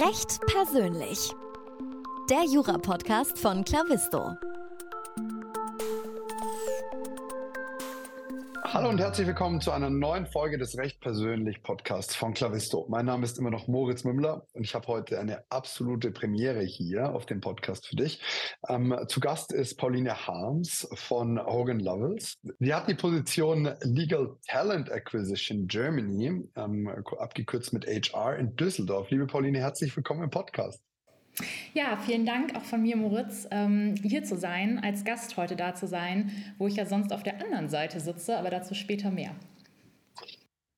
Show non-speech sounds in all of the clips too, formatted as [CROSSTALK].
Recht persönlich. Der Jura-Podcast von Clavisto. Hallo und herzlich willkommen zu einer neuen Folge des Recht persönlich Podcasts von Clavisto. Mein Name ist immer noch Moritz Mümmler und ich habe heute eine absolute Premiere hier auf dem Podcast für dich. Ähm, zu Gast ist Pauline Harms von Hogan Lovells. Sie hat die Position Legal Talent Acquisition Germany, ähm, abgekürzt mit HR in Düsseldorf. Liebe Pauline, herzlich willkommen im Podcast. Ja, vielen Dank auch von mir, Moritz, ähm, hier zu sein, als Gast heute da zu sein, wo ich ja sonst auf der anderen Seite sitze, aber dazu später mehr.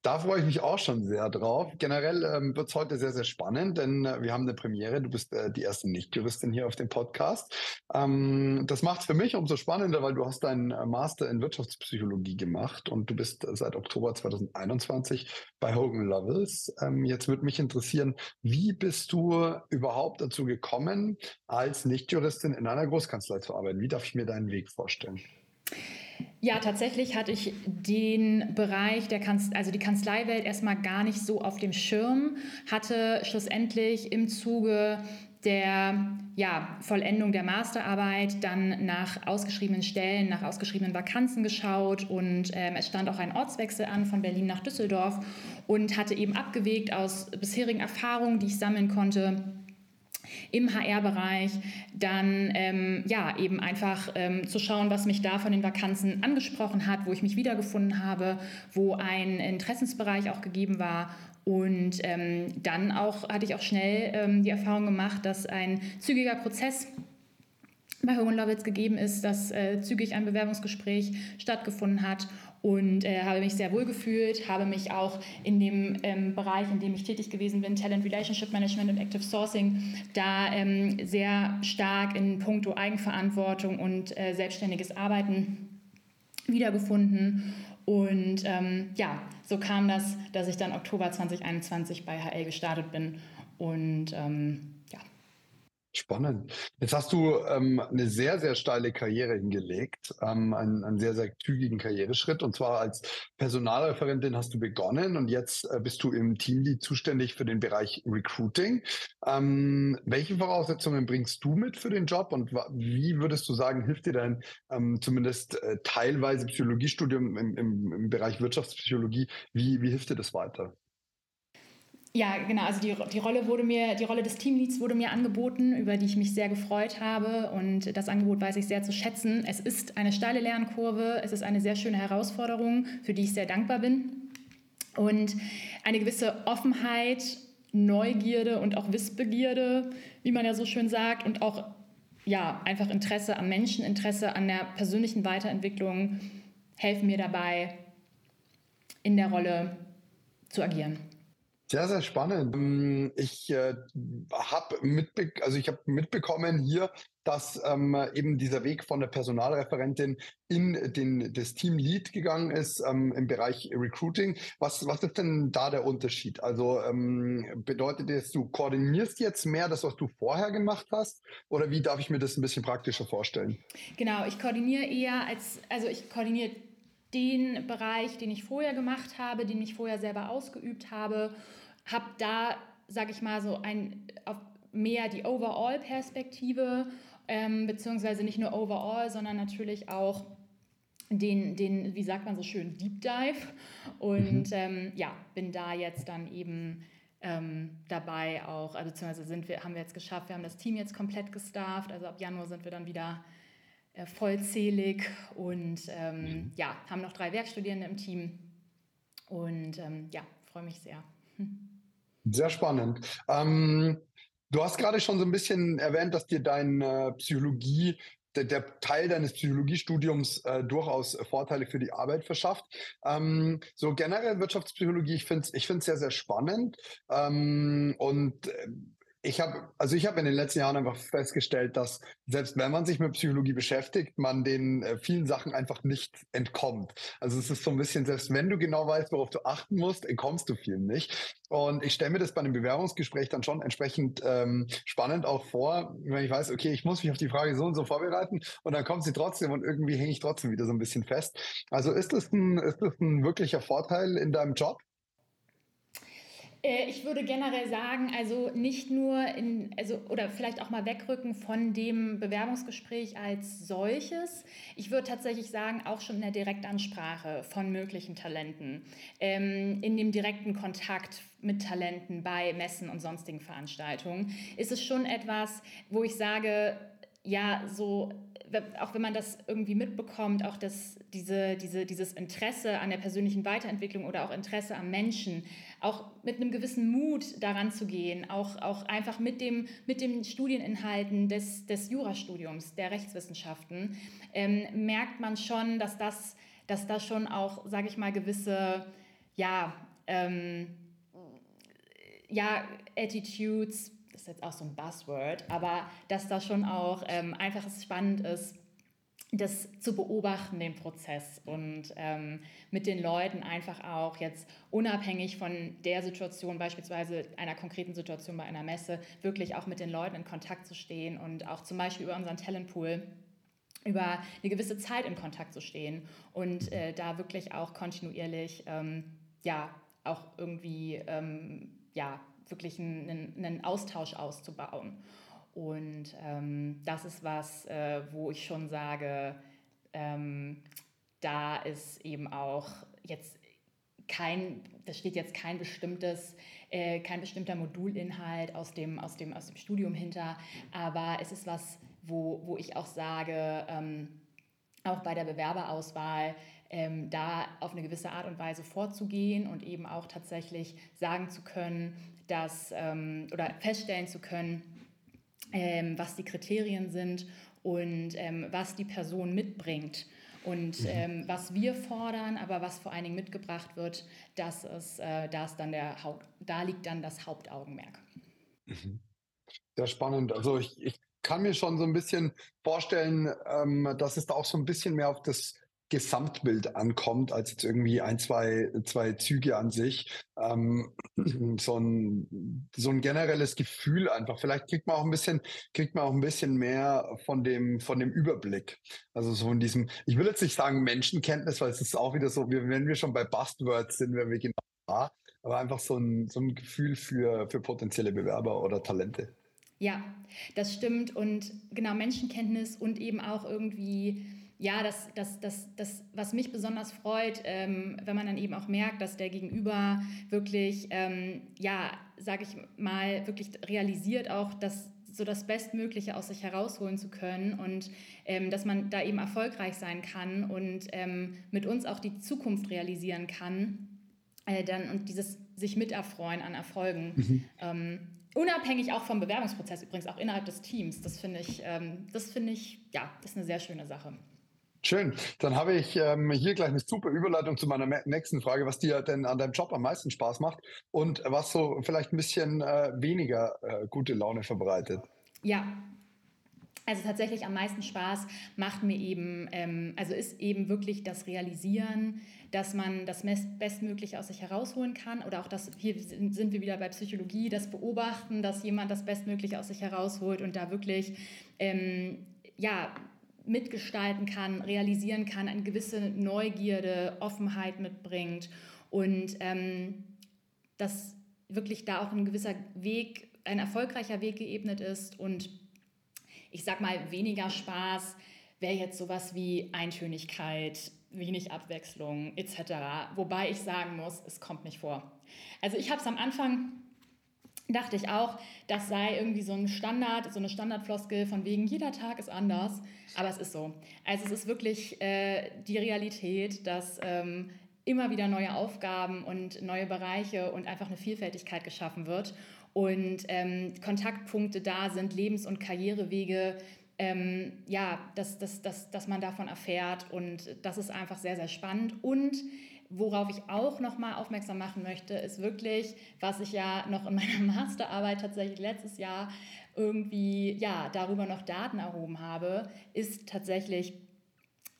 Da freue ich mich auch schon sehr drauf. Generell ähm, wird es heute sehr, sehr spannend, denn äh, wir haben eine Premiere. Du bist äh, die erste Nicht-Juristin hier auf dem Podcast. Ähm, das macht es für mich umso spannender, weil du hast deinen äh, Master in Wirtschaftspsychologie gemacht und du bist äh, seit Oktober 2021 bei Hogan Lovells. Ähm, jetzt würde mich interessieren, wie bist du überhaupt dazu gekommen, als Nicht-Juristin in einer Großkanzlei zu arbeiten? Wie darf ich mir deinen Weg vorstellen? Ja, tatsächlich hatte ich den Bereich der Kanz also die Kanzleiwelt erstmal gar nicht so auf dem Schirm, hatte schlussendlich im Zuge der ja, Vollendung der Masterarbeit dann nach ausgeschriebenen Stellen, nach ausgeschriebenen Vakanzen geschaut und ähm, es stand auch ein Ortswechsel an von Berlin nach Düsseldorf und hatte eben abgewegt aus bisherigen Erfahrungen, die ich sammeln konnte, im HR-Bereich, dann ähm, ja eben einfach ähm, zu schauen, was mich da von den Vakanzen angesprochen hat, wo ich mich wiedergefunden habe, wo ein Interessensbereich auch gegeben war. Und ähm, dann auch hatte ich auch schnell ähm, die Erfahrung gemacht, dass ein zügiger Prozess bei Hogan Lovells gegeben ist, dass äh, zügig ein Bewerbungsgespräch stattgefunden hat und äh, habe mich sehr wohl gefühlt, habe mich auch in dem ähm, Bereich, in dem ich tätig gewesen bin, Talent Relationship Management und Active Sourcing, da ähm, sehr stark in puncto Eigenverantwortung und äh, selbstständiges Arbeiten wiedergefunden. Und ähm, ja, so kam das, dass ich dann Oktober 2021 bei HL gestartet bin und ähm, Spannend. Jetzt hast du ähm, eine sehr, sehr steile Karriere hingelegt, ähm, einen, einen sehr, sehr zügigen Karriereschritt. Und zwar als Personalreferentin hast du begonnen und jetzt äh, bist du im Teamlead zuständig für den Bereich Recruiting. Ähm, welche Voraussetzungen bringst du mit für den Job und wie würdest du sagen, hilft dir dein ähm, zumindest äh, teilweise Psychologiestudium im, im, im Bereich Wirtschaftspsychologie? Wie, wie hilft dir das weiter? Ja, genau. Also die, die Rolle wurde mir, die Rolle des Teamleads wurde mir angeboten, über die ich mich sehr gefreut habe. Und das Angebot weiß ich sehr zu schätzen. Es ist eine steile Lernkurve. Es ist eine sehr schöne Herausforderung, für die ich sehr dankbar bin. Und eine gewisse Offenheit, Neugierde und auch Wissbegierde, wie man ja so schön sagt, und auch ja, einfach Interesse am Menschen, Interesse an der persönlichen Weiterentwicklung helfen mir dabei, in der Rolle zu agieren. Sehr, sehr spannend. Ähm, ich äh, habe mitbe also hab mitbekommen hier, dass ähm, eben dieser Weg von der Personalreferentin in den, das Team Lead gegangen ist ähm, im Bereich Recruiting. Was, was ist denn da der Unterschied? Also ähm, bedeutet das, du koordinierst jetzt mehr das, was du vorher gemacht hast? Oder wie darf ich mir das ein bisschen praktischer vorstellen? Genau, ich koordiniere eher als, also ich koordiniere den Bereich, den ich vorher gemacht habe, den ich vorher selber ausgeübt habe, habe da, sage ich mal, so ein, auf mehr die Overall-Perspektive, ähm, beziehungsweise nicht nur Overall, sondern natürlich auch den, den, wie sagt man so schön, Deep Dive. Und mhm. ähm, ja, bin da jetzt dann eben ähm, dabei auch, also beziehungsweise sind wir, haben wir jetzt geschafft, wir haben das Team jetzt komplett gestafft, also ab Januar sind wir dann wieder äh, vollzählig und ähm, mhm. ja, haben noch drei Werkstudierende im Team und ähm, ja, freue mich sehr. Sehr spannend. Ähm, du hast gerade schon so ein bisschen erwähnt, dass dir deine äh, Psychologie der, Teil deines Psychologiestudiums äh, durchaus Vorteile für die Arbeit verschafft. Ähm, so generell Wirtschaftspsychologie, ich finde es ich find's sehr, sehr spannend. Ähm, und äh, ich habe, also ich habe in den letzten Jahren einfach festgestellt, dass selbst wenn man sich mit Psychologie beschäftigt, man den äh, vielen Sachen einfach nicht entkommt. Also es ist so ein bisschen, selbst wenn du genau weißt, worauf du achten musst, entkommst du vielen nicht. Und ich stelle mir das bei einem Bewerbungsgespräch dann schon entsprechend ähm, spannend auch vor, wenn ich weiß, okay, ich muss mich auf die Frage so und so vorbereiten und dann kommt sie trotzdem und irgendwie hänge ich trotzdem wieder so ein bisschen fest. Also ist das ein, ist das ein wirklicher Vorteil in deinem Job? Äh, ich würde generell sagen, also nicht nur in, also oder vielleicht auch mal wegrücken von dem Bewerbungsgespräch als solches. Ich würde tatsächlich sagen, auch schon in der Direktansprache von möglichen Talenten, ähm, in dem direkten Kontakt mit Talenten bei Messen und sonstigen Veranstaltungen, ist es schon etwas, wo ich sage, ja, so auch wenn man das irgendwie mitbekommt, auch das, diese, diese, dieses Interesse an der persönlichen Weiterentwicklung oder auch Interesse am Menschen, auch mit einem gewissen Mut daran zu gehen, auch, auch einfach mit, dem, mit den Studieninhalten des, des Jurastudiums, der Rechtswissenschaften, ähm, merkt man schon, dass das, dass das schon auch, sage ich mal, gewisse, ja, ähm, ja, Attitudes, das ist jetzt auch so ein Buzzword, aber dass da schon auch ähm, einfach spannend ist, das zu beobachten, den Prozess und ähm, mit den Leuten einfach auch jetzt unabhängig von der Situation, beispielsweise einer konkreten Situation bei einer Messe, wirklich auch mit den Leuten in Kontakt zu stehen und auch zum Beispiel über unseren Talentpool über eine gewisse Zeit in Kontakt zu stehen und äh, da wirklich auch kontinuierlich ähm, ja auch irgendwie ähm, ja wirklich einen, einen Austausch auszubauen. Und ähm, das ist was, äh, wo ich schon sage, ähm, da ist eben auch jetzt kein, da steht jetzt kein bestimmtes, äh, kein bestimmter Modulinhalt aus dem, aus, dem, aus dem Studium hinter, aber es ist was, wo, wo ich auch sage, ähm, auch bei der Bewerberauswahl, ähm, da auf eine gewisse Art und Weise vorzugehen und eben auch tatsächlich sagen zu können, dass ähm, oder feststellen zu können, ähm, was die Kriterien sind und ähm, was die Person mitbringt. Und mhm. ähm, was wir fordern, aber was vor allen Dingen mitgebracht wird, das ist, äh, da, ist dann der Haupt, da liegt dann das Hauptaugenmerk. Mhm. Sehr spannend. Also ich, ich kann mir schon so ein bisschen vorstellen, ähm, dass es da auch so ein bisschen mehr auf das Gesamtbild ankommt, als jetzt irgendwie ein, zwei, zwei Züge an sich. Ähm, [CLEARS THROAT] so, ein, so ein generelles Gefühl einfach. Vielleicht kriegt man auch ein bisschen, kriegt man auch ein bisschen mehr von dem, von dem Überblick. Also so in diesem, ich will jetzt nicht sagen Menschenkenntnis, weil es ist auch wieder so, wenn wir schon bei Buzzwords sind, wenn wir genau da, aber einfach so ein, so ein Gefühl für, für potenzielle Bewerber oder Talente. Ja, das stimmt. Und genau Menschenkenntnis und eben auch irgendwie ja, das, das, das, das, was mich besonders freut, ähm, wenn man dann eben auch merkt, dass der Gegenüber wirklich, ähm, ja, sage ich mal, wirklich realisiert auch, dass so das Bestmögliche aus sich herausholen zu können und ähm, dass man da eben erfolgreich sein kann und ähm, mit uns auch die Zukunft realisieren kann. Äh, dann, und dieses sich miterfreuen an Erfolgen. Mhm. Ähm, unabhängig auch vom Bewerbungsprozess übrigens, auch innerhalb des Teams. Das finde ich, ähm, das finde ich, ja, das ist eine sehr schöne Sache. Schön. Dann habe ich ähm, hier gleich eine super Überleitung zu meiner nächsten Frage, was dir denn an deinem Job am meisten Spaß macht und was so vielleicht ein bisschen äh, weniger äh, gute Laune verbreitet. Ja. Also tatsächlich am meisten Spaß macht mir eben, ähm, also ist eben wirklich das Realisieren, dass man das Bestmögliche aus sich herausholen kann oder auch das, hier sind wir wieder bei Psychologie, das Beobachten, dass jemand das Bestmögliche aus sich herausholt und da wirklich, ähm, ja, mitgestalten kann, realisieren kann, eine gewisse Neugierde, Offenheit mitbringt und ähm, dass wirklich da auch ein gewisser Weg, ein erfolgreicher Weg geebnet ist und ich sag mal weniger Spaß wäre jetzt sowas wie Eintönigkeit, wenig Abwechslung etc. Wobei ich sagen muss, es kommt nicht vor. Also ich habe es am Anfang dachte ich auch, das sei irgendwie so ein Standard, so eine Standardfloskel von wegen jeder Tag ist anders. Aber es ist so. Also es ist wirklich äh, die Realität, dass ähm, immer wieder neue Aufgaben und neue Bereiche und einfach eine Vielfältigkeit geschaffen wird und ähm, Kontaktpunkte da sind, Lebens- und Karrierewege, ähm, ja, dass, dass, dass, dass man davon erfährt und das ist einfach sehr, sehr spannend und Worauf ich auch nochmal aufmerksam machen möchte, ist wirklich, was ich ja noch in meiner [LAUGHS] Masterarbeit tatsächlich letztes Jahr irgendwie ja, darüber noch Daten erhoben habe, ist tatsächlich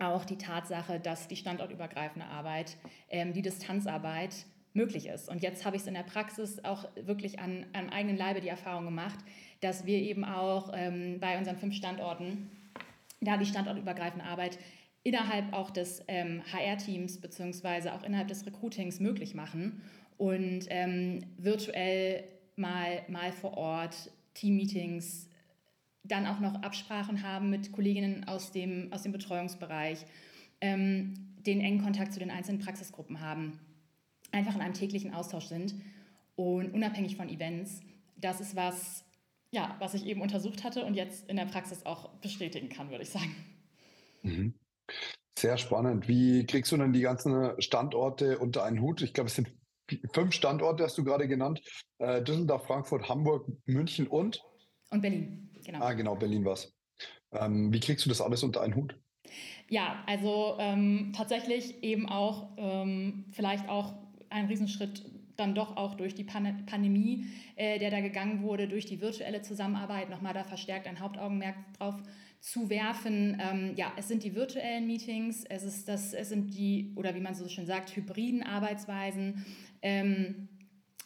auch die Tatsache, dass die standortübergreifende Arbeit, ähm, die Distanzarbeit möglich ist. Und jetzt habe ich es in der Praxis auch wirklich an, am eigenen Leibe die Erfahrung gemacht, dass wir eben auch ähm, bei unseren fünf Standorten da die standortübergreifende Arbeit innerhalb auch des ähm, HR-Teams beziehungsweise auch innerhalb des Recruitings möglich machen. und ähm, virtuell mal, mal vor Ort Teammeetings, dann auch noch Absprachen haben mit Kolleginnen aus dem, aus dem Betreuungsbereich, ähm, den engen Kontakt zu den einzelnen Praxisgruppen haben, einfach in einem täglichen Austausch sind und unabhängig von Events. Das ist was, ja, was ich eben untersucht hatte und jetzt in der Praxis auch bestätigen kann, würde ich sagen. Mhm. Sehr spannend. Wie kriegst du denn die ganzen Standorte unter einen Hut? Ich glaube, es sind fünf Standorte, hast du gerade genannt. Äh, Düsseldorf, Frankfurt, Hamburg, München und? Und Berlin, genau. Ah, genau, Berlin war es. Ähm, wie kriegst du das alles unter einen Hut? Ja, also ähm, tatsächlich eben auch ähm, vielleicht auch ein Riesenschritt dann doch auch durch die Pan Pandemie, äh, der da gegangen wurde, durch die virtuelle Zusammenarbeit nochmal da verstärkt ein Hauptaugenmerk drauf zu werfen. Ähm, ja, es sind die virtuellen Meetings, es, ist das, es sind die, oder wie man so schön sagt, hybriden Arbeitsweisen. Ähm,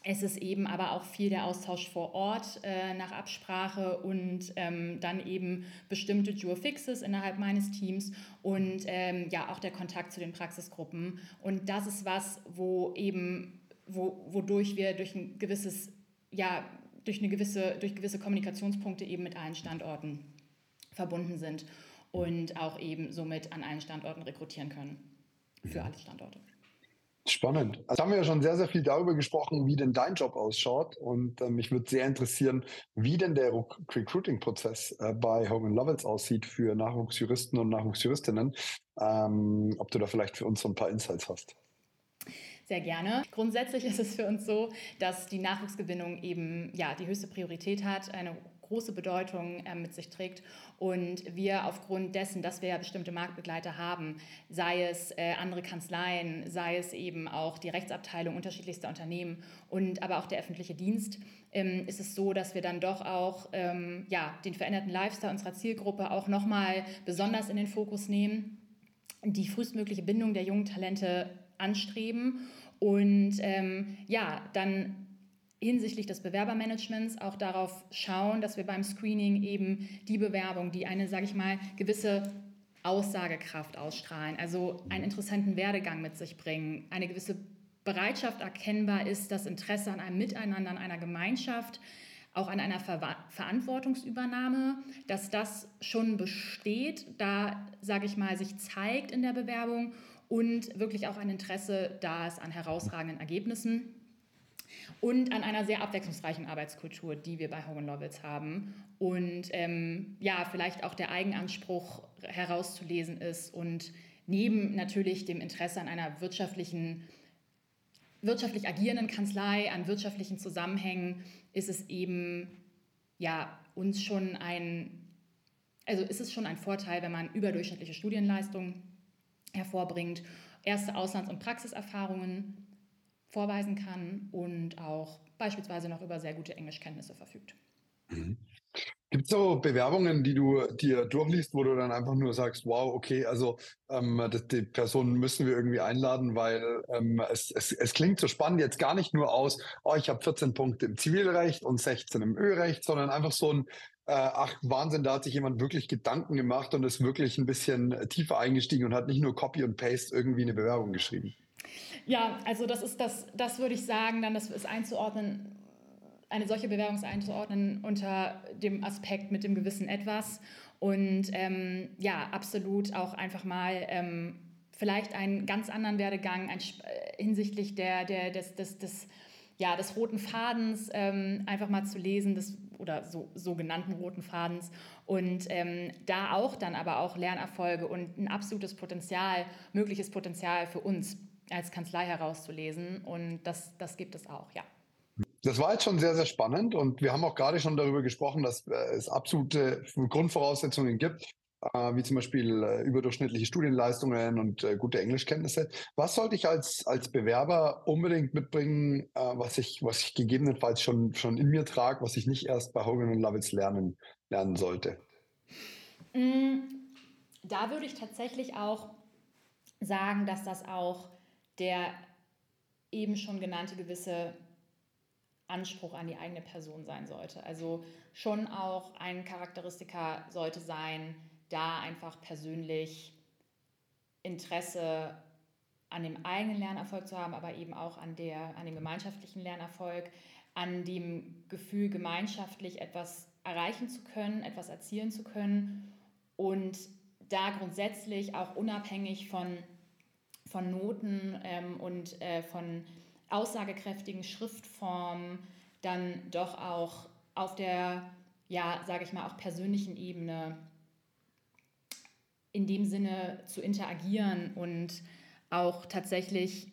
es ist eben aber auch viel der Austausch vor Ort äh, nach Absprache und ähm, dann eben bestimmte Dual Fixes innerhalb meines Teams und ähm, ja auch der Kontakt zu den Praxisgruppen. Und das ist was, wo eben, wo, wodurch wir durch ein gewisses, ja, durch eine gewisse, durch gewisse Kommunikationspunkte eben mit allen Standorten verbunden sind und auch eben somit an allen Standorten rekrutieren können für alle Standorte. Spannend. Also haben wir ja schon sehr, sehr viel darüber gesprochen, wie denn dein Job ausschaut. Und äh, mich würde sehr interessieren, wie denn der Recruiting-Prozess äh, bei Hogan Lovells aussieht für Nachwuchsjuristen und Nachwuchsjuristinnen. Ähm, ob du da vielleicht für uns so ein paar Insights hast. Sehr gerne. Grundsätzlich ist es für uns so, dass die Nachwuchsgewinnung eben ja, die höchste Priorität hat, eine große Bedeutung äh, mit sich trägt. Und wir aufgrund dessen, dass wir ja bestimmte Marktbegleiter haben, sei es äh, andere Kanzleien, sei es eben auch die Rechtsabteilung unterschiedlichster Unternehmen und aber auch der öffentliche Dienst, ähm, ist es so, dass wir dann doch auch ähm, ja, den veränderten Lifestyle unserer Zielgruppe auch nochmal besonders in den Fokus nehmen, die frühestmögliche Bindung der jungen Talente anstreben und ähm, ja, dann hinsichtlich des Bewerbermanagements auch darauf schauen, dass wir beim Screening eben die Bewerbung, die eine, sage ich mal, gewisse Aussagekraft ausstrahlen, also einen interessanten Werdegang mit sich bringen, eine gewisse Bereitschaft erkennbar ist, das Interesse an einem Miteinander, an einer Gemeinschaft, auch an einer Ver Verantwortungsübernahme, dass das schon besteht, da, sage ich mal, sich zeigt in der Bewerbung und wirklich auch ein Interesse da ist an herausragenden Ergebnissen und an einer sehr abwechslungsreichen Arbeitskultur, die wir bei Hogan Lovells haben. Und ähm, ja, vielleicht auch der Eigenanspruch herauszulesen ist und neben natürlich dem Interesse an einer wirtschaftlichen, wirtschaftlich agierenden Kanzlei, an wirtschaftlichen Zusammenhängen, ist es eben ja uns schon ein, also ist es schon ein Vorteil, wenn man überdurchschnittliche Studienleistungen hervorbringt, erste Auslands- und Praxiserfahrungen vorweisen kann und auch beispielsweise noch über sehr gute Englischkenntnisse verfügt. Mhm. Gibt es so Bewerbungen, die du dir durchliest, wo du dann einfach nur sagst, wow, okay, also ähm, das, die Person müssen wir irgendwie einladen, weil ähm, es, es, es klingt so spannend jetzt gar nicht nur aus, oh, ich habe 14 Punkte im Zivilrecht und 16 im Örecht, sondern einfach so ein, äh, ach Wahnsinn, da hat sich jemand wirklich Gedanken gemacht und ist wirklich ein bisschen tiefer eingestiegen und hat nicht nur Copy und Paste irgendwie eine Bewerbung geschrieben. Ja, also das ist das, das würde ich sagen, dann das ist einzuordnen, eine solche Bewerbung ist einzuordnen unter dem Aspekt mit dem gewissen Etwas und ähm, ja, absolut auch einfach mal ähm, vielleicht einen ganz anderen Werdegang ein, äh, hinsichtlich der, der, des, des, des, ja, des roten Fadens ähm, einfach mal zu lesen, des, oder so sogenannten roten Fadens und ähm, da auch dann aber auch Lernerfolge und ein absolutes Potenzial, mögliches Potenzial für uns als Kanzlei herauszulesen. Und das, das gibt es auch, ja. Das war jetzt schon sehr, sehr spannend und wir haben auch gerade schon darüber gesprochen, dass äh, es absolute Grundvoraussetzungen gibt, äh, wie zum Beispiel äh, überdurchschnittliche Studienleistungen und gute Englischkenntnisse. Was sollte ich als, als Bewerber unbedingt mitbringen, was, ich, was ich gegebenenfalls schon, schon in mir trage, was ich nicht erst bei Hogan und Lovitz lernen, lernen sollte? Mm, da würde ich tatsächlich auch sagen, dass das auch der eben schon genannte gewisse Anspruch an die eigene Person sein sollte. Also schon auch ein Charakteristika sollte sein, da einfach persönlich Interesse an dem eigenen Lernerfolg zu haben, aber eben auch an, der, an dem gemeinschaftlichen Lernerfolg, an dem Gefühl, gemeinschaftlich etwas erreichen zu können, etwas erzielen zu können und da grundsätzlich auch unabhängig von, von Noten ähm, und äh, von aussagekräftigen Schriftformen dann doch auch auf der, ja, sage ich mal, auch persönlichen Ebene in dem Sinne zu interagieren und auch tatsächlich,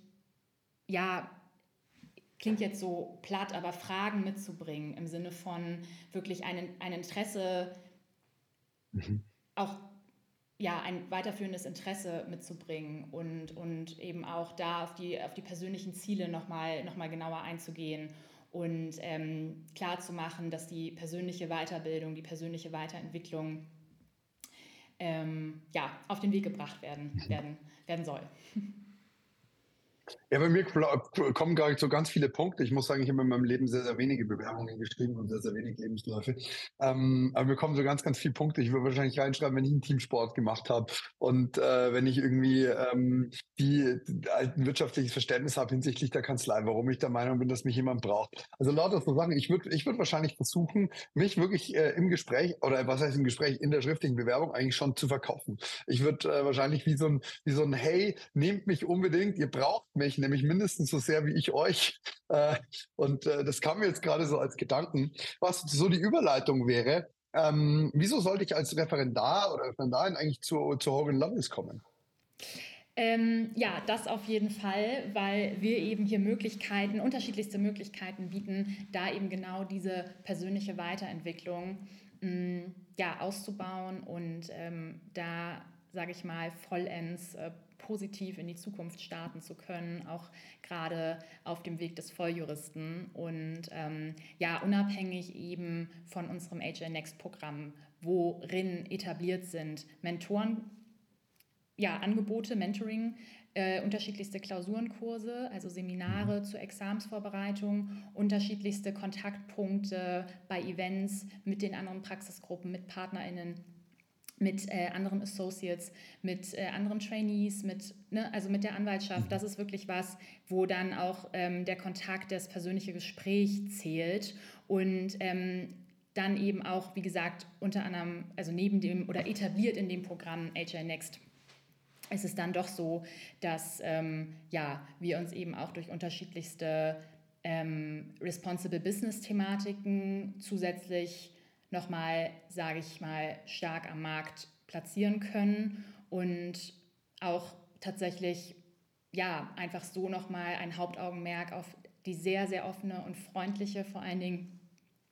ja, klingt jetzt so platt, aber Fragen mitzubringen im Sinne von wirklich ein, ein Interesse, mhm. auch ja, ein weiterführendes Interesse mitzubringen und, und eben auch da auf die, auf die persönlichen Ziele nochmal noch mal genauer einzugehen und ähm, klar dass die persönliche Weiterbildung, die persönliche Weiterentwicklung ähm, ja, auf den Weg gebracht werden, werden, werden soll. [LAUGHS] Ja, bei mir kommen gar nicht so ganz viele Punkte. Ich muss sagen, ich habe in meinem Leben sehr, sehr wenige Bewerbungen geschrieben und sehr, sehr wenig Lebensläufe. Ähm, aber mir kommen so ganz, ganz viele Punkte. Ich würde wahrscheinlich reinschreiben, wenn ich einen Teamsport gemacht habe und äh, wenn ich irgendwie ähm, die, die ein wirtschaftliches Verständnis habe hinsichtlich der Kanzlei, warum ich der Meinung bin, dass mich jemand braucht. Also lauter so Sachen. Ich würde ich würd wahrscheinlich versuchen, mich wirklich äh, im Gespräch oder was heißt im Gespräch, in der schriftlichen Bewerbung eigentlich schon zu verkaufen. Ich würde äh, wahrscheinlich wie so ein, wie so ein, hey, nehmt mich unbedingt, ihr braucht mich, nämlich mindestens so sehr wie ich euch. [LAUGHS] Äh, und äh, das kam mir jetzt gerade so als Gedanken, was so die Überleitung wäre. Ähm, wieso sollte ich als Referendar oder Referendarin eigentlich zu, zu Hogan Loveless kommen? Ähm, ja, das auf jeden Fall, weil wir eben hier Möglichkeiten, unterschiedlichste Möglichkeiten bieten, da eben genau diese persönliche Weiterentwicklung mh, mm, ja, auszubauen und ähm, da, sage ich mal, vollends äh, positiv in die Zukunft starten zu können, auch gerade auf dem Weg des Volljuristen und ähm, ja, unabhängig eben von unserem HL Next Programm, worin etabliert sind Mentoren, ja, Angebote, Mentoring, äh, unterschiedlichste Klausurenkurse, also Seminare mhm. zur Examsvorbereitung, unterschiedlichste Kontaktpunkte bei Events mit den anderen Praxisgruppen, mit PartnerInnen mit äh, anderen Associates, mit äh, anderen Trainees, mit, ne, also mit der Anwaltschaft. Mhm. Das ist wirklich was, wo dann auch ähm, der Kontakt, das persönliche Gespräch zählt und ähm, dann eben auch, wie gesagt, unter anderem, also neben dem oder etabliert in dem Programm HL Next ist es dann doch so, dass ähm, ja, wir uns eben auch durch unterschiedlichste ähm, Responsible Business-Thematiken zusätzlich nochmal, sage ich mal, stark am Markt platzieren können und auch tatsächlich ja einfach so nochmal ein Hauptaugenmerk auf die sehr, sehr offene und freundliche, vor allen Dingen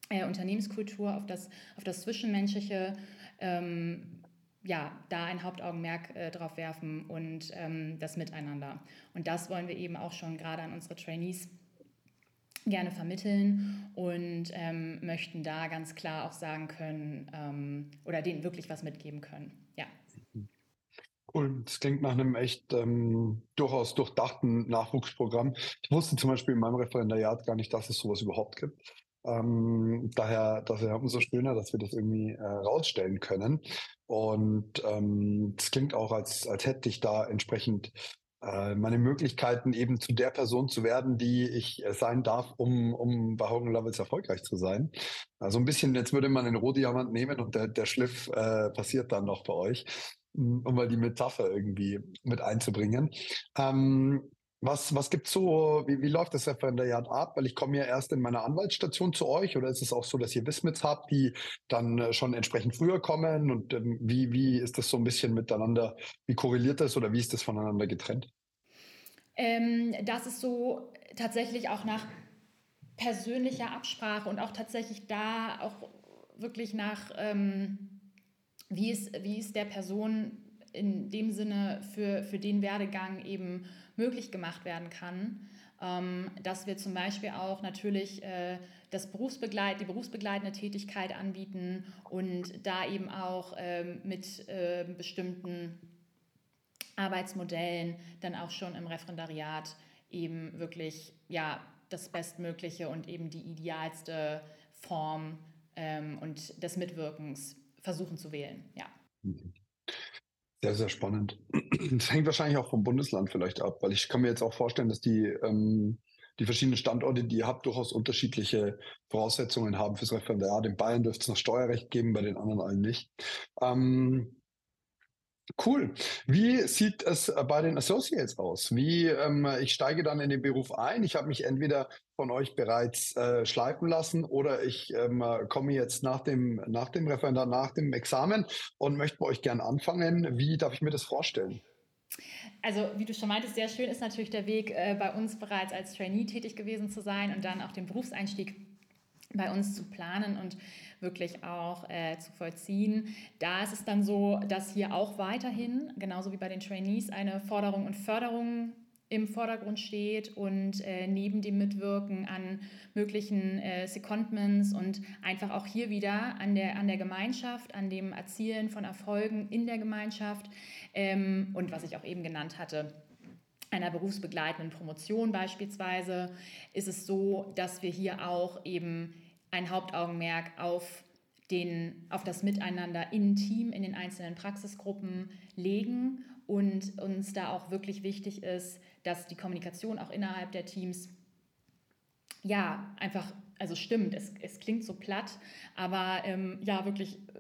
äh, Unternehmenskultur, auf das, auf das Zwischenmenschliche, ähm, ja, da ein Hauptaugenmerk äh, drauf werfen und ähm, das Miteinander. Und das wollen wir eben auch schon gerade an unsere Trainees gerne vermitteln und ähm, möchten da ganz klar auch sagen können ähm, oder denen wirklich was mitgeben können. Ja. Cool, das klingt nach einem echt ähm, durchaus durchdachten Nachwuchsprogramm. Ich wusste zum Beispiel in meinem Referendariat gar nicht, dass es sowas überhaupt gibt. Ähm, daher, daher umso schöner, dass wir das irgendwie äh, rausstellen können. Und ähm, es klingt auch, als, als hätte ich da entsprechend meine Möglichkeiten eben zu der Person zu werden, die ich äh, sein darf, um, um bei Hogan Lovells erfolgreich zu sein. Also ein bisschen, jetzt würde man den Rohdiamant nehmen und der, der Schliff äh, passiert dann noch bei euch, um mal die Metapher irgendwie mit einzubringen. Ähm, was, was gibt's so, wie, wie läuft das Referendariat ab? Weil ich komme ja erst in meiner Anwaltsstation zu euch oder ist es auch so, dass ihr Wismits habt, die dann äh, schon entsprechend früher kommen? Und ähm, wie, wie ist das so ein bisschen miteinander, wie korreliert das oder wie ist das voneinander getrennt? Ähm, das ist so tatsächlich auch nach persönlicher Absprache und auch tatsächlich da auch wirklich nach, ähm, wie, es, wie es der Person in dem Sinne für, für den Werdegang eben möglich gemacht werden kann. Ähm, dass wir zum Beispiel auch natürlich äh, das Berufsbegleit, die berufsbegleitende Tätigkeit anbieten und da eben auch ähm, mit äh, bestimmten Arbeitsmodellen dann auch schon im Referendariat eben wirklich ja, das Bestmögliche und eben die idealste Form ähm, und des Mitwirkens versuchen zu wählen. Ja. Mhm. Sehr, sehr spannend. [CLEARS THROAT] Das hängt wahrscheinlich auch vom Bundesland vielleicht ab, weil ich kann mir jetzt auch vorstellen, dass die, ähm, die verschiedenen Standorte, die ihr habt, durchaus unterschiedliche Voraussetzungen haben fürs Referendariat. In Bayern dürfte es noch Steuerrecht geben, bei den anderen allen nicht. Ähm, Cool. Wie sieht es äh, bei den Associates aus? Wie ähm, ich steige dann in den Beruf ein. Ich habe mich entweder von euch bereits äh, schleifen lassen oder ich ähm, komme jetzt nach dem, nach dem Referendar, nach dem Examen und möchte bei euch gern anfangen. Wie darf ich mir das vorstellen? Also, wie du schon meintest, sehr schön ist natürlich der Weg, äh, bei uns bereits als Trainee tätig gewesen zu sein und dann auch den Berufseinstieg bei uns zu planen und wirklich auch äh, zu vollziehen. Da ist es dann so, dass hier auch weiterhin, genauso wie bei den Trainees, eine Forderung und Förderung im Vordergrund steht und äh, neben dem Mitwirken an möglichen äh, Secondments und einfach auch hier wieder an der, an der Gemeinschaft, an dem Erzielen von Erfolgen in der Gemeinschaft ähm, und was ich auch eben genannt hatte, einer berufsbegleitenden Promotion beispielsweise, ist es so, dass wir hier auch eben ein Hauptaugenmerk auf, den, auf das Miteinander im Team, in den einzelnen Praxisgruppen legen und uns da auch wirklich wichtig ist, dass die Kommunikation auch innerhalb der Teams ja einfach, also stimmt, es, es klingt so platt, aber ähm, ja wirklich äh,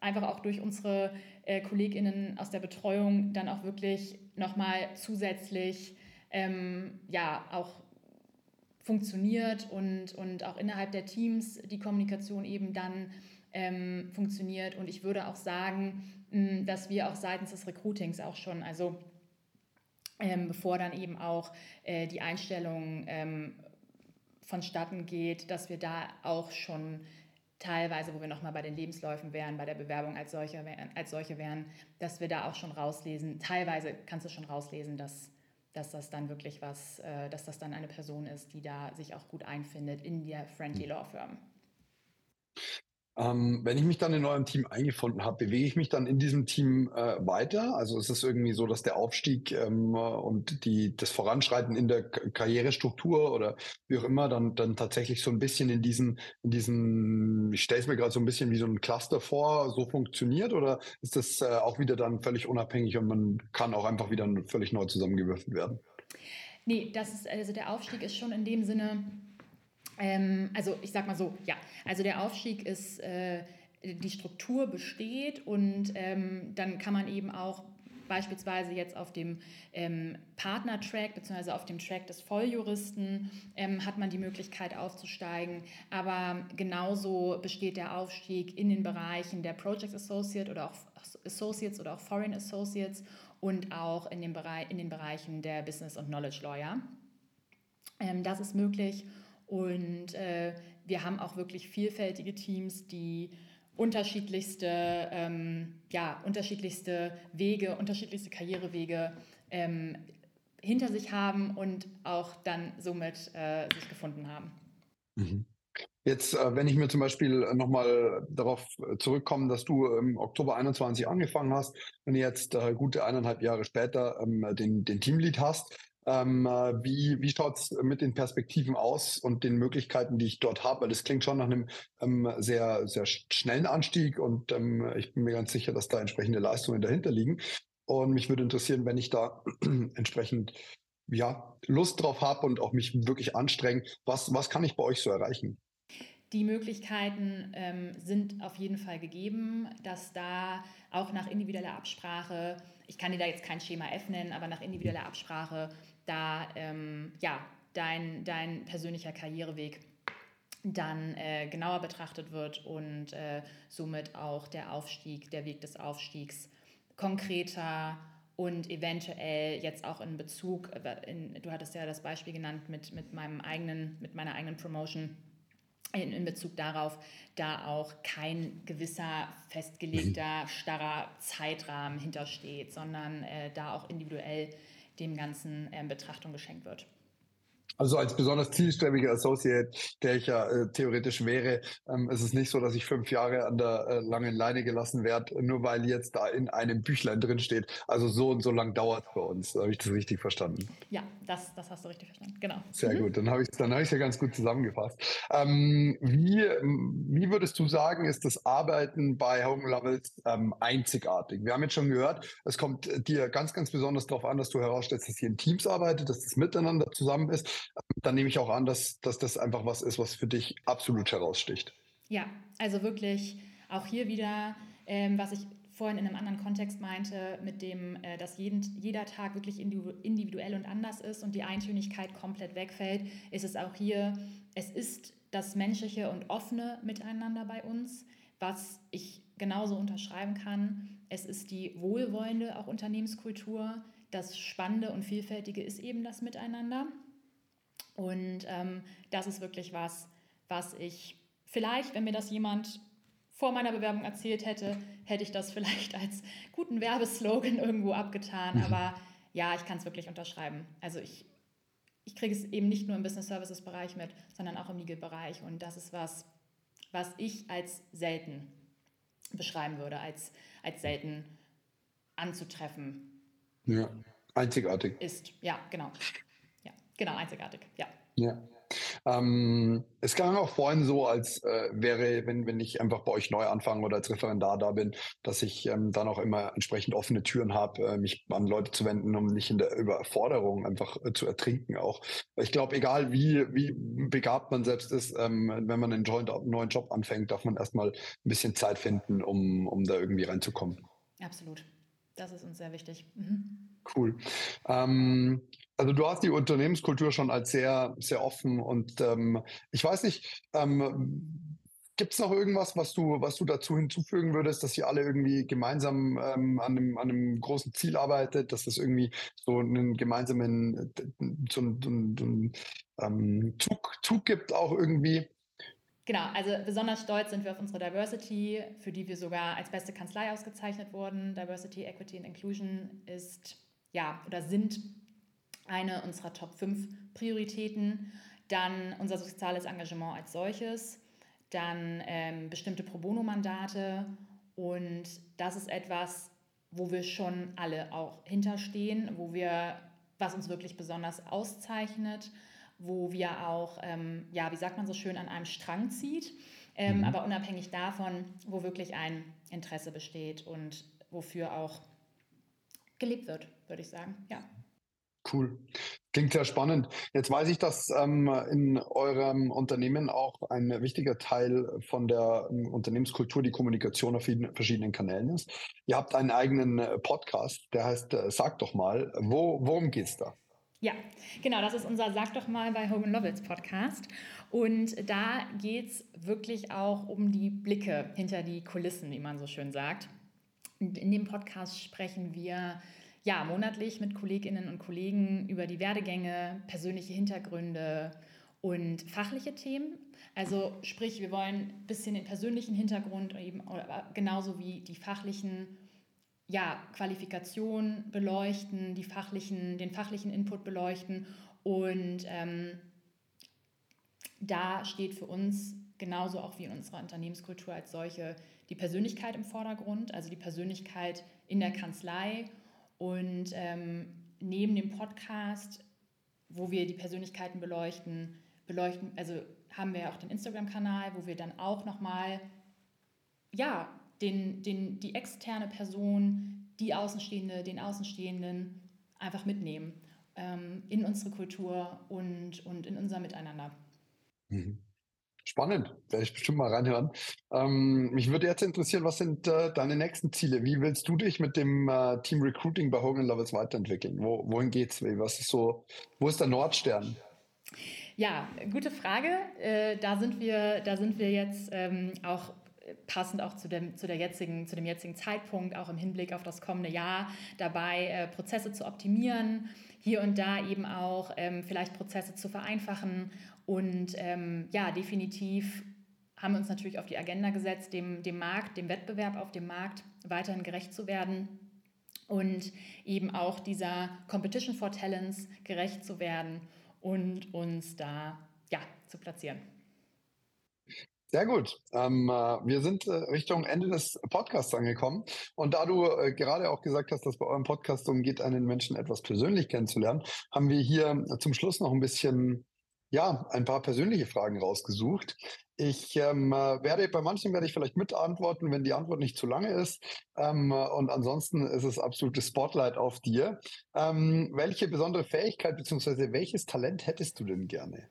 einfach auch durch unsere äh, KollegInnen aus der Betreuung dann auch wirklich nochmal zusätzlich ähm, ja auch funktioniert und, und auch innerhalb der Teams die Kommunikation eben dann ähm, funktioniert. Und ich würde auch sagen, mh, dass wir auch seitens des Recruitings auch schon, also ähm, bevor dann eben auch äh, die Einstellung ähm, vonstatten geht, dass wir da auch schon teilweise, wo wir nochmal bei den Lebensläufen wären, bei der Bewerbung als solche, als solche wären, dass wir da auch schon rauslesen, teilweise kannst du schon rauslesen, dass dass das dann wirklich was, äh, dass das dann eine Person ist, die da sich auch gut einfindet in der Friendly Law Firm. Ähm, wenn ich mich dann in eurem Team eingefunden habe, bewege ich mich dann in diesem Team äh, weiter? Also ist es irgendwie so, dass der Aufstieg ähm, und die, das Voranschreiten in der K Karrierestruktur oder wie auch immer dann, dann tatsächlich so ein bisschen in diesen, in diesen, ich stelle es mir gerade so ein bisschen wie so ein Cluster vor, so funktioniert? Oder ist das äh, auch wieder dann völlig unabhängig und man kann auch einfach wieder völlig neu zusammengewürfelt werden? Nee, das ist, also der Aufstieg ist schon in dem Sinne ähm, also ich sag mal so, ja, also der Aufstieg ist, äh, die Struktur besteht und ähm, dann kann man eben auch beispielsweise jetzt auf dem ähm, Partner-Track bzw. auf dem Track des Volljuristen ähm, hat man die Möglichkeit aufzusteigen. Aber genauso besteht der Aufstieg in den Bereichen der Project Associate oder auch Associates oder auch Foreign Associates und auch in, dem Bereich, in den Bereichen der Business und Knowledge Lawyer. Ähm, das ist möglich und äh, wir haben auch wirklich vielfältige Teams, die unterschiedlichste, ähm, ja, unterschiedlichste Wege, unterschiedlichste Karrierewege ähm, hinter sich haben und auch dann somit äh, sich gefunden haben. Mhm. Jetzt, äh, wenn ich mir zum Beispiel nochmal darauf zurückkomme, dass du im Oktober 21 angefangen hast und jetzt äh, gute eineinhalb Jahre später ähm, den, den Teamlead hast, ähm, äh, wie wie schaut es mit den Perspektiven aus und den Möglichkeiten, die ich dort habe? Weil das klingt schon nach einem ähm, sehr, sehr schnellen Anstieg und ähm, ich bin mir ganz sicher, dass da entsprechende Leistungen dahinter liegen. Und mich würde interessieren, wenn ich da [CLEARS THROAT] entsprechend ja, Lust drauf habe und auch mich wirklich anstrenge, was, was kann ich bei euch so erreichen? Die Möglichkeiten ähm, sind auf jeden Fall gegeben, dass da auch nach individueller Absprache, ich kann dir da jetzt kein Schema F nennen, aber nach individueller Absprache da ähm, ja, dein, dein persönlicher Karriereweg dann äh, genauer betrachtet wird und äh, somit auch der Aufstieg, der Weg des Aufstiegs konkreter und eventuell jetzt auch in Bezug, äh, in, du hattest ja das Beispiel genannt mit, mit meinem eigenen, mit meiner eigenen Promotion, in, in Bezug darauf, da auch kein gewisser festgelegter, starrer Zeitrahmen hintersteht, sondern äh, da auch individuell dem Ganzen äh, Betrachtung geschenkt wird. Also als besonders zielstrebiger Associate, der ich ja äh, theoretisch wäre, ähm, ist es nicht so, dass ich fünf Jahre an der äh, langen Leine gelassen werde, nur weil jetzt da in einem Büchlein drin steht. Also so und so lang dauert es bei uns. Habe ich das richtig verstanden? Ja, das, das hast du richtig verstanden. Genau. Sehr mhm. gut, dann habe ich es dann hab ja ganz gut zusammengefasst. Ähm, wie, wie würdest du sagen, ist das Arbeiten bei Home Levels ähm, einzigartig? Wir haben jetzt schon gehört, es kommt dir ganz, ganz besonders darauf an, dass du herausstellst, dass ihr in Teams arbeitet, dass das miteinander zusammen ist dann nehme ich auch an, dass, dass das einfach was ist, was für dich absolut heraussticht. Ja, also wirklich auch hier wieder, ähm, was ich vorhin in einem anderen Kontext meinte, mit dem, äh, dass jeden, jeder Tag wirklich individuell und anders ist und die Eintönigkeit komplett wegfällt, ist es auch hier, es ist das menschliche und offene Miteinander bei uns, was ich genauso unterschreiben kann. Es ist die wohlwollende auch Unternehmenskultur. Das Spannende und Vielfältige ist eben das Miteinander. Und ähm, das ist wirklich was, was ich vielleicht, wenn mir das jemand vor meiner Bewerbung erzählt hätte, hätte ich das vielleicht [LAUGHS] als guten Werbeslogan irgendwo abgetan. Mhm. Aber ja, ich kann es wirklich unterschreiben. Also ich, ich kriege es eben nicht nur im Business Services Bereich mit, sondern auch im Legal Bereich. Und das ist was, was ich als selten beschreiben würde, als, als selten anzutreffen. Ja, einzigartig. Ist, ja, genau. Genau, einzigartig, ja. Ja. Ähm, es klang auch vorhin so, als äh, wäre, wenn, wenn ich einfach bei euch neu anfange oder als Referendar da bin, dass ich ähm, dann auch immer entsprechend offene Türen habe, äh, mich an Leute zu wenden, um nicht in der Überforderung einfach äh, zu ertrinken auch. Ich glaube, egal wie, wie begabt man selbst ist, ähm, wenn man einen Joint, neuen Job anfängt, darf man erstmal ein bisschen Zeit finden, um, um da irgendwie reinzukommen. Absolut. Das ist uns sehr wichtig. Mhm. Cool. Ähm, also du hast die Unternehmenskultur schon als sehr, sehr offen und ähm, ich weiß nicht, ähm, gibt es noch irgendwas, was du, was du dazu hinzufügen würdest, dass ihr alle irgendwie gemeinsam ähm, an, einem, an einem großen Ziel arbeitet, dass es irgendwie so einen gemeinsamen so einen, so einen ähm, Zug, Zug gibt auch irgendwie? Genau, also besonders stolz sind wir auf unsere Diversity, für die wir sogar als beste Kanzlei ausgezeichnet wurden. Diversity, Equity and Inclusion ist ja oder sind eine unserer Top 5 Prioritäten. Dann unser soziales Engagement als solches. Dann ähm, bestimmte Pro Bono-Mandate. Und das ist etwas, wo wir schon alle auch hinterstehen, wo wir, was uns wirklich besonders auszeichnet, wo wir auch, ähm, ja, wie sagt man so schön, an einem Strang zieht. Ähm, mhm. Aber unabhängig davon, wo wirklich ein Interesse besteht und wofür auch gelebt wird, würde ich sagen. Ja. Cool. Klingt sehr spannend. Jetzt weiß ich, dass ähm, in eurem Unternehmen auch ein wichtiger Teil von der ähm, Unternehmenskultur die Kommunikation auf verschiedenen Kanälen ist. Ihr habt einen eigenen Podcast, der heißt äh, Sag doch mal. Wo, worum es da? Ja, genau, das ist unser Sag doch mal bei Hogan Lovells Podcast. Und da geht es wirklich auch um die Blicke hinter die Kulissen, wie man so schön sagt. In dem Podcast sprechen wir ja, monatlich mit Kolleginnen und Kollegen über die Werdegänge, persönliche Hintergründe und fachliche Themen. Also sprich, wir wollen ein bisschen den persönlichen Hintergrund eben genauso wie die fachlichen ja, Qualifikationen beleuchten, die fachlichen, den fachlichen Input beleuchten und ähm, da steht für uns genauso auch wie in unserer Unternehmenskultur als solche die Persönlichkeit im Vordergrund, also die Persönlichkeit in der Kanzlei und ähm, neben dem Podcast, wo wir die Persönlichkeiten beleuchten, beleuchten, also haben wir auch den Instagram-Kanal, wo wir dann auch nochmal, ja, den, den, die externe Person, die Außenstehende, den Außenstehenden einfach mitnehmen ähm, in unsere Kultur und, und in unser Miteinander. Mhm. Spannend, werde ich bestimmt mal reinhören. Ähm, mich würde jetzt interessieren, was sind äh, deine nächsten Ziele? Wie willst du dich mit dem äh, Team Recruiting bei Hogan Lovers weiterentwickeln? Wo, wohin geht's? Was ist so, wo ist der Nordstern? Ja, gute Frage. Äh, da sind wir, da sind wir jetzt ähm, auch passend auch zu dem, zu, der jetzigen, zu dem jetzigen Zeitpunkt, auch im Hinblick auf das kommende Jahr, dabei äh, Prozesse zu optimieren, hier und da eben auch ähm, vielleicht Prozesse zu vereinfachen und ähm, ja, definitiv haben wir uns natürlich auf die Agenda gesetzt, dem, dem Markt, dem Wettbewerb auf dem Markt weiterhin gerecht zu werden und eben auch dieser Competition for Talents gerecht zu werden und uns da ja, zu platzieren. Sehr gut. Ähm, äh, wir sind äh, Richtung Ende des Podcasts angekommen. Und da du äh, gerade auch gesagt hast, dass bei eurem Podcast darum geht, einen Menschen etwas persönlich kennenzulernen, haben wir hier zum Schluss noch ein bisschen, ja, ein paar persönliche Fragen rausgesucht. Ich ähm, äh, werde bei manchen werde ich vielleicht mitantworten, wenn die Antwort nicht zu lange ist. Ähm, und ansonsten ist es absolutes Spotlight auf dir. Ähm, welche besondere Fähigkeit bzw. welches Talent hättest du denn gerne?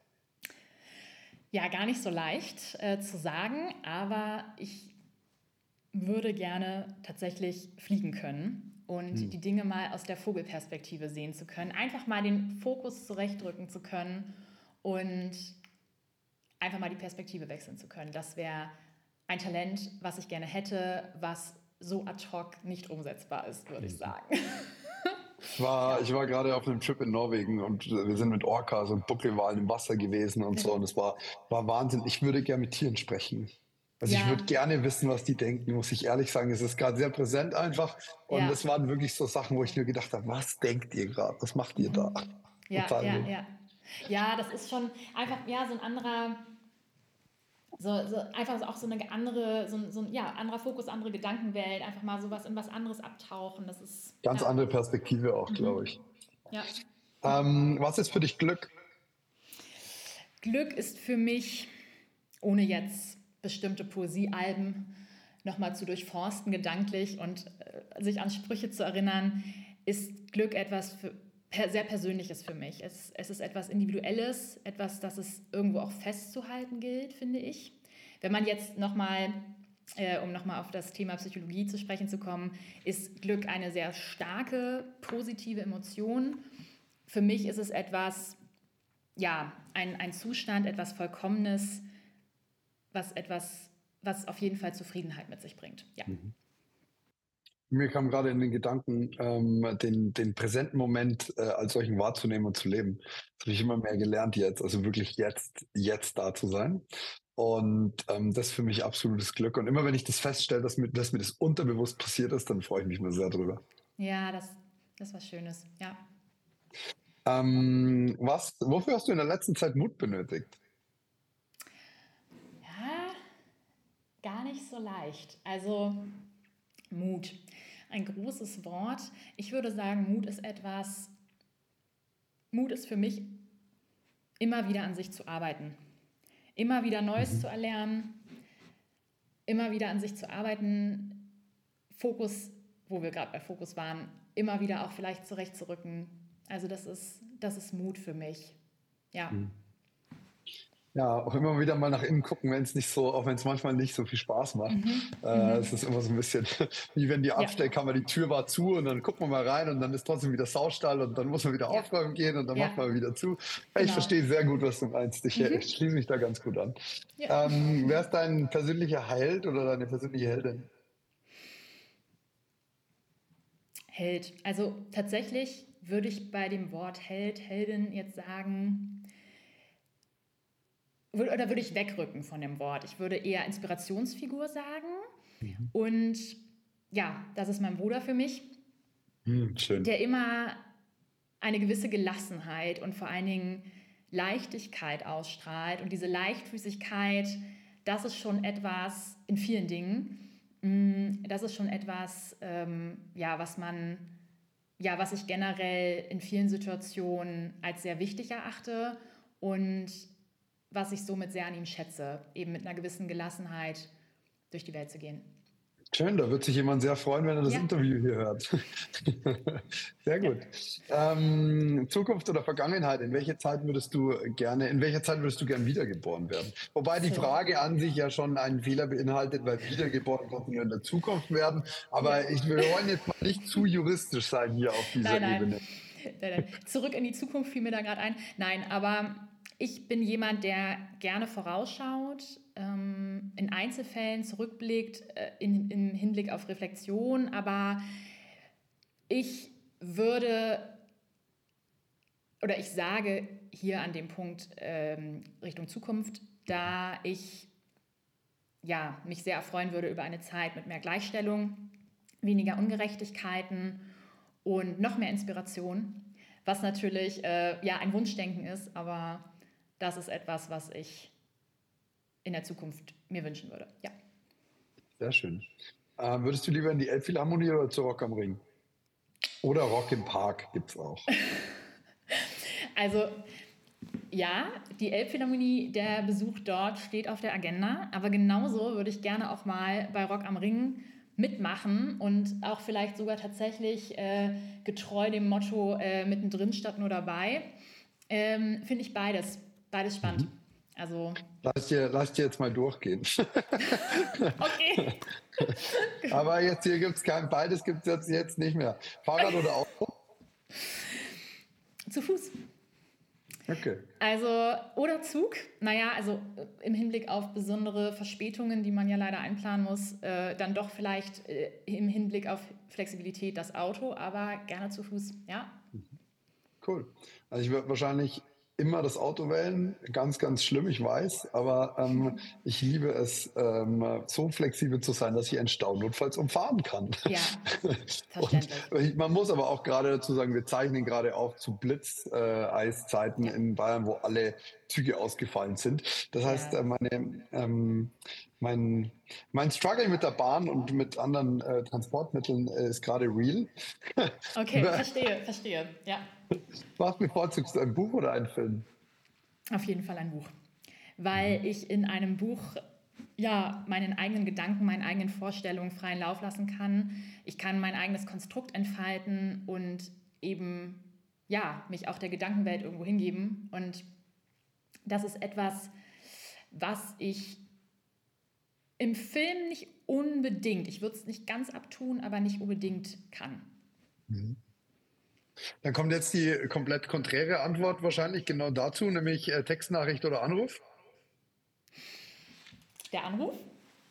Ja, gar nicht so leicht äh, zu sagen, aber ich würde gerne tatsächlich fliegen können und hm. die Dinge mal aus der Vogelperspektive sehen zu können, einfach mal den Fokus zurechtdrücken zu können und einfach mal die Perspektive wechseln zu können. Das wäre ein Talent, was ich gerne hätte, was so ad hoc nicht umsetzbar ist, würde ich hm. sagen. Ich war, ich war gerade auf einem Trip in Norwegen und wir sind mit Orcas und Buckelwalen im Wasser gewesen und so. Und es war, war Wahnsinn. Ich würde gerne mit Tieren sprechen. Also ja. ich würde gerne wissen, was die denken, muss ich ehrlich sagen. Es ist gerade sehr präsent einfach. Und ja. das waren wirklich so Sachen, wo ich mir gedacht habe, was denkt ihr gerade? Was macht ihr da? Ja, ja, ja. Ja, das ist schon einfach ja, so ein anderer so, so einfach auch so eine andere, so, so ein ja, anderer Fokus, andere Gedankenwelt, einfach mal sowas in was anderes abtauchen. Das ist ganz ja. andere Perspektive auch, mhm. glaube ich. Ja. Ähm, was ist für dich Glück? Glück ist für mich, ohne jetzt bestimmte Poesiealben nochmal zu durchforsten gedanklich und äh, sich an Sprüche zu erinnern, ist Glück etwas für, sehr Persönliches für mich. Es, es ist etwas Individuelles, etwas, das es irgendwo auch festzuhalten gilt, finde ich. Wenn man jetzt nochmal, äh, um nochmal auf das Thema Psychologie zu sprechen zu kommen, ist Glück eine sehr starke, positive Emotion. Für mich ist es etwas, ja, ein, ein Zustand, etwas Vollkommenes, was etwas, was auf jeden Fall Zufriedenheit mit sich bringt. Ja. Mhm. Mir kam gerade in den Gedanken, ähm, den, den präsenten Moment äh, als solchen wahrzunehmen und zu leben. Das habe ich immer mehr gelernt jetzt, also wirklich jetzt, jetzt da zu sein. Und ähm, das ist für mich absolutes Glück. Und immer wenn ich das feststelle, dass mir, dass mir das unterbewusst passiert ist, dann freue ich mich mir sehr drüber. Ja, das, das ist was Schönes, ja. Ähm, was, wofür hast du in der letzten Zeit Mut benötigt? Ja, gar nicht so leicht. Also Mut ein großes Wort. Ich würde sagen, Mut ist etwas, Mut ist für mich, immer wieder an sich zu arbeiten, immer wieder Neues mhm. zu erlernen, immer wieder an sich zu arbeiten, Fokus, wo wir gerade bei Fokus waren, immer wieder auch vielleicht zurechtzurücken. Also das ist, das ist Mut für mich. Ja. Mhm. Ja, auch immer wieder mal nach innen gucken, wenn es nicht so, auch wenn es manchmal nicht so viel Spaß macht. Mhm. Äh, mhm. Es ist immer so ein bisschen [LAUGHS] wie wenn die Abstellkammer, die Tür war zu und dann guckt man mal rein und dann ist trotzdem wieder Saustall und dann muss man wieder ja. aufräumen gehen und dann ja. macht man wieder zu. Genau. Ich verstehe sehr gut, was du meinst. Ich, mhm. ich [LAUGHS] schließe mich da ganz gut an. Ja. Ähm, wer ist dein persönlicher Held oder deine persönliche Heldin? Held. Also tatsächlich würde ich bei dem Wort Held, Heldin jetzt sagen, oder würde ich wegrücken von dem Wort. Ich würde eher Inspirationsfigur sagen. Mhm. Und ja, das ist mein Bruder für mich, mhm, der immer eine gewisse Gelassenheit und vor allen Dingen Leichtigkeit ausstrahlt. Und diese Leichtfüßigkeit, das ist schon etwas in vielen Dingen. Mm, das ist schon etwas, ähm, ja, was man, ja, was ich generell in vielen Situationen als sehr wichtig erachte und was ich somit sehr an ihm schätze, eben mit einer gewissen Gelassenheit durch die Welt zu gehen. Schön, da wird sich jemand sehr freuen, wenn er das ja. Interview hier hört. [LAUGHS] sehr gut. Ja. Ähm, Zukunft oder Vergangenheit, in welche Zeit würdest du gerne, in welcher Zeit würdest du gern wiedergeboren werden? Wobei die Frage an sich ja schon einen Fehler beinhaltet, weil wiedergeboren konnten wir in der Zukunft werden. Aber ja. ich, wir wollen jetzt mal nicht zu juristisch sein hier auf dieser nein, nein. Ebene. Nein, nein. Zurück in die Zukunft fiel mir da gerade ein. Nein, aber ich bin jemand, der gerne vorausschaut, ähm, in Einzelfällen zurückblickt, äh, in, im Hinblick auf Reflexion, aber ich würde oder ich sage hier an dem Punkt ähm, Richtung Zukunft, da ich ja, mich sehr erfreuen würde über eine Zeit mit mehr Gleichstellung, weniger Ungerechtigkeiten und noch mehr Inspiration was natürlich äh, ja ein Wunschdenken ist, aber das ist etwas, was ich in der Zukunft mir wünschen würde. Ja. Sehr schön. Ähm, würdest du lieber in die Elbphilharmonie oder zu Rock am Ring? Oder Rock im Park gibt es auch. [LAUGHS] also ja, die Elbphilharmonie, der Besuch dort steht auf der Agenda, aber genauso würde ich gerne auch mal bei Rock am Ring mitmachen und auch vielleicht sogar tatsächlich äh, getreu dem Motto äh, mittendrin statt nur dabei. Ähm, Finde ich beides, beides spannend. Mhm. Also lass dir, lass dir jetzt mal durchgehen. [LAUGHS] okay. [LAUGHS] Aber jetzt hier gibt es kein beides gibt es jetzt nicht mehr. Fahrrad oder Auto? Zu Fuß. Okay. Also, oder Zug. Naja, also äh, im Hinblick auf besondere Verspätungen, die man ja leider einplanen muss, äh, dann doch vielleicht äh, im Hinblick auf Flexibilität das Auto, aber gerne zu Fuß, ja. Cool. Also ich würde wahrscheinlich immer das Auto wählen. Ganz, ganz schlimm, ich weiß. Aber ähm, ich liebe es, ähm, so flexibel zu sein, dass ich einen Stau notfalls umfahren kann. Ja, [LAUGHS] Und man muss aber auch gerade dazu sagen, wir zeichnen gerade auf zu Blitzeiszeiten äh, in Bayern, wo alle Züge ausgefallen sind. Das heißt, äh, meine, ähm, mein, mein Struggle mit der Bahn und mit anderen äh, Transportmitteln äh, ist gerade real. Okay, [LAUGHS] verstehe, verstehe, ja. Was bevorzugst du, ein Buch oder ein Film? Auf jeden Fall ein Buch. Weil mhm. ich in einem Buch ja, meinen eigenen Gedanken, meinen eigenen Vorstellungen freien Lauf lassen kann. Ich kann mein eigenes Konstrukt entfalten und eben ja, mich auch der Gedankenwelt irgendwo hingeben. Und das ist etwas, was ich im Film nicht unbedingt, ich würde es nicht ganz abtun, aber nicht unbedingt kann. Mhm. Dann kommt jetzt die komplett konträre Antwort wahrscheinlich genau dazu, nämlich äh, Textnachricht oder Anruf. Der Anruf?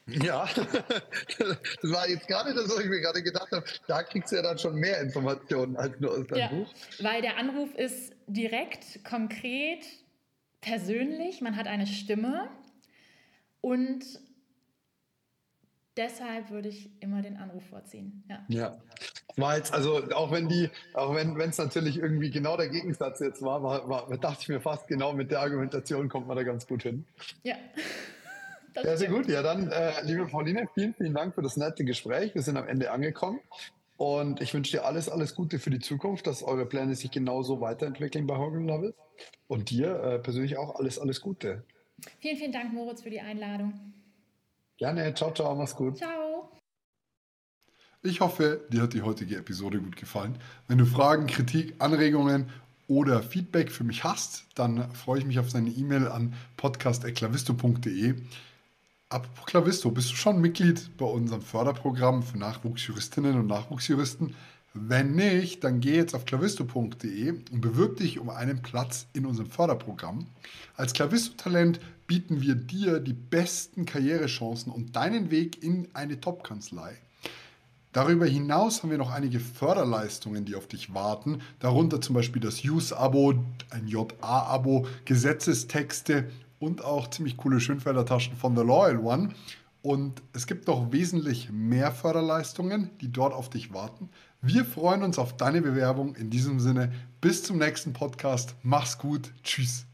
Ja, [LAUGHS] das war jetzt gerade das, was ich mir gerade gedacht habe. Da kriegst du ja dann schon mehr Informationen als nur aus deinem ja, Buch. Weil der Anruf ist direkt, konkret, persönlich. Man hat eine Stimme und deshalb würde ich immer den Anruf vorziehen. Ja. ja. War jetzt, also auch wenn die, auch wenn es natürlich irgendwie genau der Gegensatz jetzt war, war, war, dachte ich mir fast genau mit der Argumentation kommt man da ganz gut hin. Ja. [LAUGHS] Das ja, sehr gut. Ja, dann, äh, liebe Pauline, vielen, vielen Dank für das nette Gespräch. Wir sind am Ende angekommen. Und ich wünsche dir alles, alles Gute für die Zukunft, dass eure Pläne sich genauso weiterentwickeln bei Hogan Lovell. Und dir äh, persönlich auch alles, alles Gute. Vielen, vielen Dank, Moritz, für die Einladung. Gerne. Ciao, ciao. Mach's gut. Ciao. Ich hoffe, dir hat die heutige Episode gut gefallen. Wenn du Fragen, Kritik, Anregungen oder Feedback für mich hast, dann freue ich mich auf deine E-Mail an podcast.klavisto.de. Apropos Klavisto, bist du schon Mitglied bei unserem Förderprogramm für Nachwuchsjuristinnen und Nachwuchsjuristen? Wenn nicht, dann geh jetzt auf clavisto.de und bewirb dich um einen Platz in unserem Förderprogramm. Als Clavisto-Talent bieten wir dir die besten Karrierechancen und deinen Weg in eine Top-Kanzlei. Darüber hinaus haben wir noch einige Förderleistungen, die auf dich warten, darunter zum Beispiel das Use-Abo, ein JA-Abo, Gesetzestexte und auch ziemlich coole Schönfelder Taschen von The Loyal One. Und es gibt noch wesentlich mehr Förderleistungen, die dort auf dich warten. Wir freuen uns auf deine Bewerbung. In diesem Sinne, bis zum nächsten Podcast. Mach's gut. Tschüss.